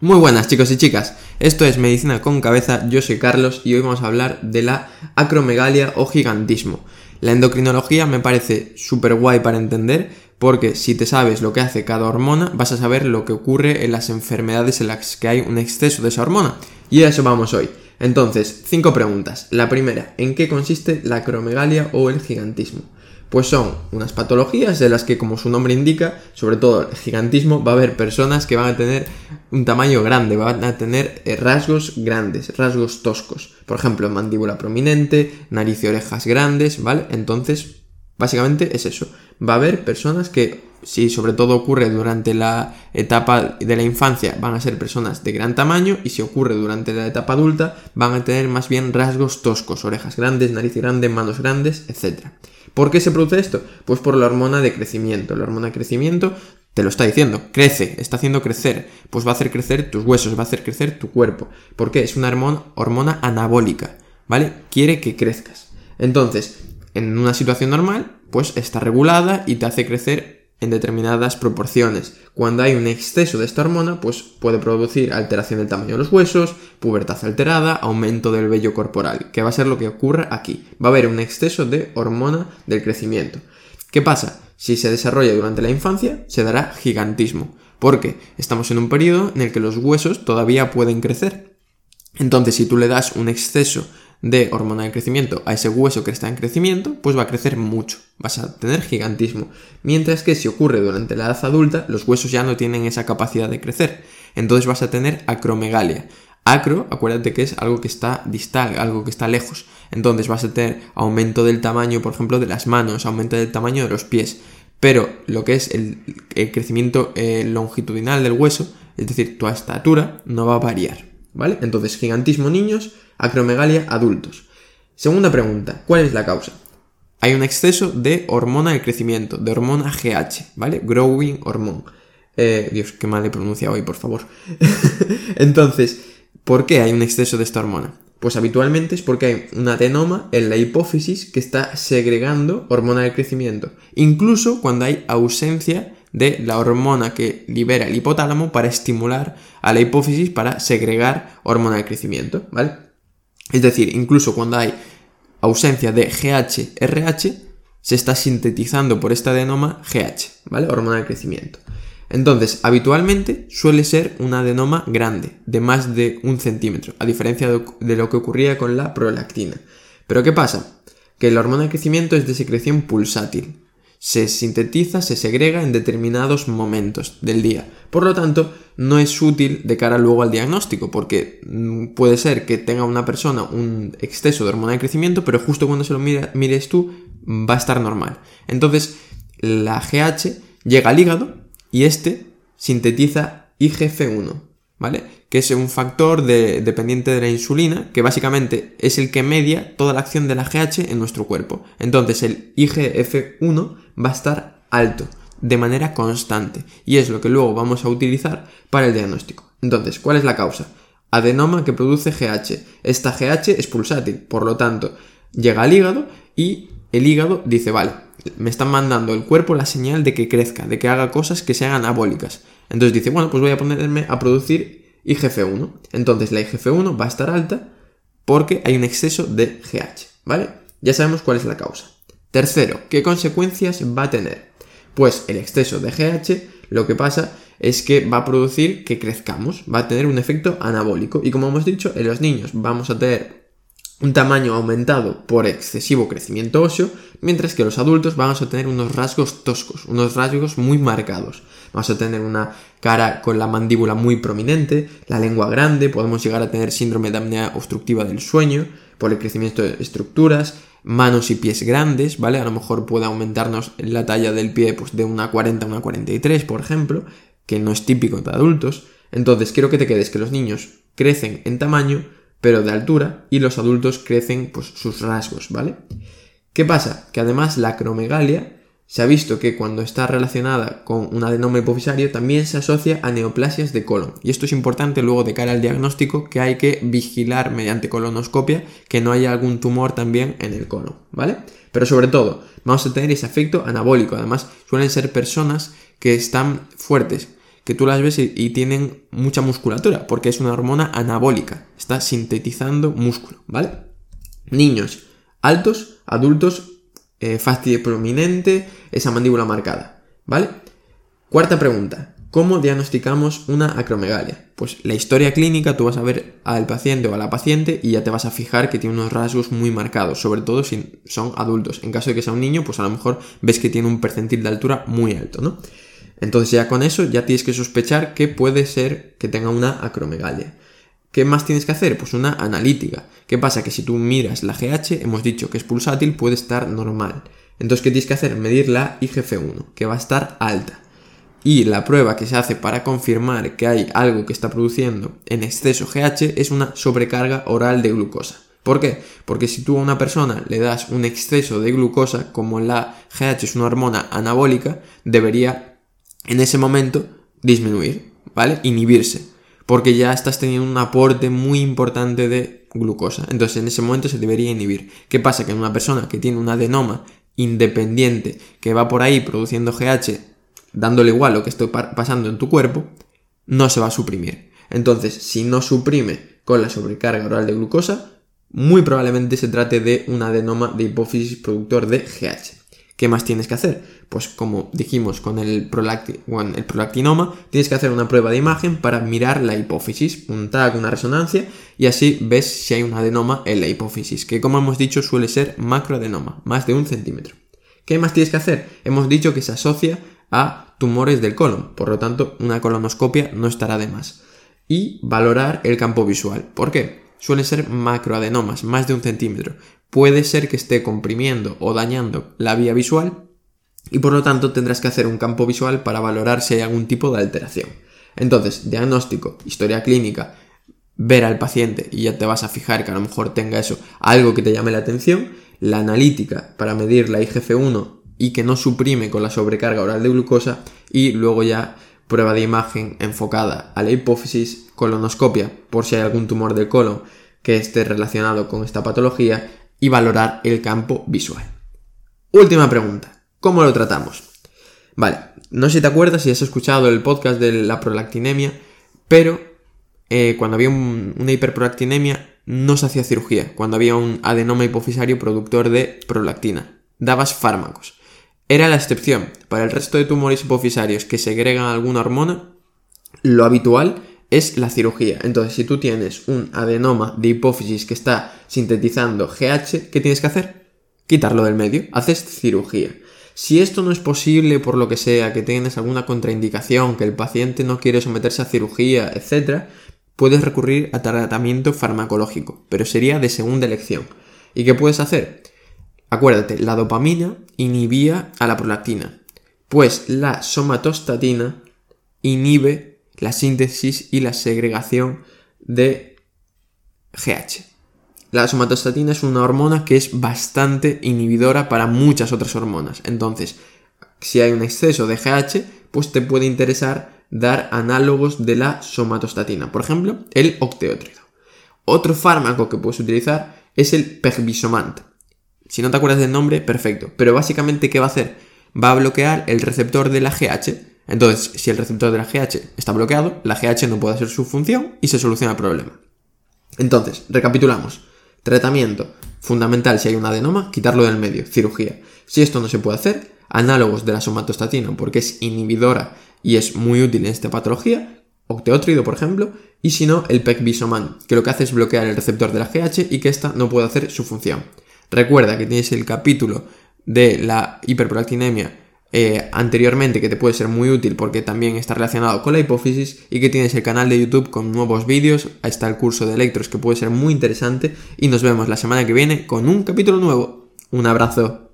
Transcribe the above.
Muy buenas chicos y chicas, esto es Medicina con Cabeza, yo soy Carlos y hoy vamos a hablar de la acromegalia o gigantismo. La endocrinología me parece súper guay para entender porque si te sabes lo que hace cada hormona vas a saber lo que ocurre en las enfermedades en las que hay un exceso de esa hormona. Y a eso vamos hoy. Entonces, cinco preguntas. La primera, ¿en qué consiste la acromegalia o el gigantismo? Pues son unas patologías de las que, como su nombre indica, sobre todo el gigantismo, va a haber personas que van a tener un tamaño grande, van a tener eh, rasgos grandes, rasgos toscos. Por ejemplo, mandíbula prominente, nariz y orejas grandes, ¿vale? Entonces, básicamente es eso. Va a haber personas que, si sobre todo ocurre durante la etapa de la infancia, van a ser personas de gran tamaño y si ocurre durante la etapa adulta, van a tener más bien rasgos toscos, orejas grandes, nariz grande, manos grandes, etc. ¿Por qué se produce esto? Pues por la hormona de crecimiento. La hormona de crecimiento te lo está diciendo, crece, está haciendo crecer, pues va a hacer crecer tus huesos, va a hacer crecer tu cuerpo. ¿Por qué? Es una hormona, anabólica, ¿vale? Quiere que crezcas. Entonces, en una situación normal, pues está regulada y te hace crecer en determinadas proporciones. Cuando hay un exceso de esta hormona, pues puede producir alteración del tamaño de los huesos, pubertad alterada, aumento del vello corporal, que va a ser lo que ocurre aquí. Va a haber un exceso de hormona del crecimiento. ¿Qué pasa? Si se desarrolla durante la infancia, se dará gigantismo, porque estamos en un periodo en el que los huesos todavía pueden crecer. Entonces, si tú le das un exceso de hormona de crecimiento a ese hueso que está en crecimiento, pues va a crecer mucho, vas a tener gigantismo. Mientras que si ocurre durante la edad adulta, los huesos ya no tienen esa capacidad de crecer, entonces vas a tener acromegalia. Acro, acuérdate que es algo que está distal, algo que está lejos. Entonces vas a tener aumento del tamaño, por ejemplo, de las manos, aumento del tamaño de los pies. Pero lo que es el, crecimiento eh, longitudinal del hueso, es decir, tu estatura, no va a variar. ¿Vale? Entonces, gigantismo niños, acromegalia adultos. Segunda pregunta, ¿cuál es la causa? Hay un exceso de hormona de crecimiento, de hormona GH, ¿vale? Growing hormone. Eh, Dios, qué mal he pronunciado hoy, por favor. Entonces, ¿por qué hay un exceso de esta hormona? Pues habitualmente es porque hay un adenoma en la hipófisis que está segregando hormona de crecimiento, incluso cuando hay ausencia de la hormona que libera el hipotálamo para estimular a la hipófisis para segregar hormona de crecimiento, ¿vale? Es decir, incluso cuando hay ausencia de GH-RH, se está sintetizando por esta adenoma GH, ¿vale? Hormona de crecimiento. Entonces, habitualmente suele ser un adenoma grande, de más de un centímetro, a diferencia de lo que ocurría con la prolactina. Pero ¿qué pasa? Que la hormona de crecimiento es de secreción pulsátil, se sintetiza, se segrega en determinados momentos del día. Por lo tanto, no es útil de cara luego al diagnóstico, porque mm, puede ser que tenga una persona un exceso de hormona de crecimiento, pero justo cuando se lo mires tú va a estar normal. Entonces, la GH llega al hígado y este sintetiza IGF-1, ¿vale? que es un factor dependiente de la insulina, que básicamente es el que media toda la acción de la GH en nuestro cuerpo. Entonces el IGF-1 va a estar alto de manera constante y es lo que luego vamos a utilizar para el diagnóstico. Entonces, ¿cuál es la causa? Adenoma que produce GH. Esta GH es pulsátil, por lo tanto, llega al hígado y el hígado dice, vale, me están mandando el cuerpo la señal de que crezca, de que haga cosas que sean anabólicas. Entonces dice, bueno, pues voy a ponerme a producir IGF-1. Entonces la IGF-1 va a estar alta porque hay un exceso de GH, ¿vale? Ya sabemos cuál es la causa. Tercero, ¿qué consecuencias va a tener? Pues el exceso de GH lo que pasa es que va a producir que crezcamos, va a tener un efecto anabólico y como hemos dicho, en los niños vamos a tener un tamaño aumentado por excesivo crecimiento óseo, mientras que los adultos vamos a tener unos rasgos toscos, unos rasgos muy marcados. Vamos a tener una cara con la mandíbula muy prominente, la lengua grande, podemos llegar a tener síndrome de apnea obstructiva del sueño por el crecimiento de estructuras, manos y pies grandes, ¿vale? A lo mejor puede aumentarnos la talla del pie pues, de una 40 a una 43, por ejemplo, que no es típico de adultos. Entonces, quiero que te quedes que los niños crecen en tamaño, pero de altura, y los adultos crecen pues, sus rasgos, ¿vale? ¿Qué pasa? Que además la acromegalia se ha visto que cuando está relacionada con un adenoma hipofisario también se asocia a neoplasias de colon. Y esto es importante luego de cara al diagnóstico que hay que vigilar mediante colonoscopia que no haya algún tumor también en el colon, ¿vale? Pero sobre todo, vamos a tener ese efecto anabólico. Además, suelen ser personas que están fuertes, que tú las ves y, tienen mucha musculatura, porque es una hormona anabólica, está sintetizando músculo, ¿vale? Niños altos, adultos, eh, prominente, esa mandíbula marcada, ¿vale? Cuarta pregunta, ¿Cómo diagnosticamos una acromegalia? Pues la historia clínica, tú vas a ver al paciente o a la paciente y ya te vas a fijar que tiene unos rasgos muy marcados, sobre todo si son adultos. En caso de que sea un niño, pues a lo mejor ves que tiene un percentil de altura muy alto, ¿no? Entonces ya con eso ya tienes que sospechar que puede ser que tenga una acromegalia. ¿Qué más tienes que hacer? Pues una analítica. ¿Qué pasa? Que si tú miras la GH, hemos dicho que es pulsátil, puede estar normal. Entonces, ¿qué tienes que hacer? Medir la IGF-1, que va a estar alta y la prueba que se hace para confirmar que hay algo que está produciendo en exceso GH es una sobrecarga oral de glucosa. ¿Por qué? Porque si tú a una persona le das un exceso de glucosa, como la GH es una hormona anabólica, debería en ese momento disminuir, ¿vale? Inhibirse, porque ya estás teniendo un aporte muy importante de glucosa. Entonces en ese momento se debería inhibir. ¿Qué pasa? Que en una persona que tiene un adenoma independiente que va por ahí produciendo GH dándole igual lo que esté pasando en tu cuerpo, no se va a suprimir. Entonces, si no suprime con la sobrecarga oral de glucosa, muy probablemente se trate de un adenoma de hipófisis productor de GH. ¿Qué más tienes que hacer? Pues como dijimos con el, el prolactinoma, tienes que hacer una prueba de imagen para mirar la hipófisis, un TAC, una resonancia, y así ves si hay un adenoma en la hipófisis, que como hemos dicho suele ser macroadenoma, más de un centímetro. ¿Qué más tienes que hacer? Hemos dicho que se asocia a tumores del colon, por lo tanto una colonoscopia no estará de más. Y valorar el campo visual. ¿Por qué? Suelen ser macroadenomas, más de un centímetro. Puede ser que esté comprimiendo o dañando la vía visual y por lo tanto tendrás que hacer un campo visual para valorar si hay algún tipo de alteración. Entonces, diagnóstico, historia clínica, ver al paciente y ya te vas a fijar que a lo mejor tenga eso, algo que te llame la atención, la analítica para medir la IGF-1 y que no suprime con la sobrecarga oral de glucosa y luego ya prueba de imagen enfocada a la hipófisis, colonoscopia por si hay algún tumor del colon que esté relacionado con esta patología y valorar el campo visual. Última pregunta, ¿cómo lo tratamos? Vale, no sé si te acuerdas si has escuchado el podcast de la prolactinemia, pero eh, cuando había una hiperprolactinemia no se hacía cirugía, cuando había un adenoma hipofisario productor de prolactina. Dabas fármacos. Era la excepción. Para el resto de tumores hipofisarios que segregan alguna hormona, lo habitual es la cirugía. Entonces, si tú tienes un adenoma de hipófisis que está sintetizando GH, ¿qué tienes que hacer? Quitarlo del medio. Haces cirugía. Si esto no es posible por lo que sea, que tienes alguna contraindicación, que el paciente no quiere someterse a cirugía, etc., puedes recurrir a tratamiento farmacológico, pero sería de segunda elección. ¿Y qué puedes hacer? Acuérdate, la dopamina inhibía a la prolactina, pues la somatostatina inhibe la síntesis y la segregación de GH. La somatostatina es una hormona que es bastante inhibidora para muchas otras hormonas. Entonces, si hay un exceso de GH, pues te puede interesar dar análogos de la somatostatina. Por ejemplo, el octeótrido. Otro fármaco que puedes utilizar es el pegvisomant. Si no te acuerdas del nombre, perfecto. Pero básicamente, ¿qué va a hacer? Va a bloquear el receptor de la GH. Entonces, si el receptor de la GH está bloqueado, la GH no puede hacer su función y se soluciona el problema. Entonces, recapitulamos. Tratamiento. Fundamental si hay un adenoma, quitarlo del medio. Cirugía. Si esto no se puede hacer, análogos de la somatostatina porque es inhibidora y es muy útil en esta patología, octeótrido por ejemplo, y si no, el pecbisoman, que lo que hace es bloquear el receptor de la GH y que ésta no puede hacer su función. Recuerda que tienes el capítulo de la hiperprolactinemia eh, anteriormente que te puede ser muy útil porque también está relacionado con la hipófisis y que tienes el canal de YouTube con nuevos vídeos, está el curso de electros que puede ser muy interesante y nos vemos la semana que viene con un capítulo nuevo. Un abrazo.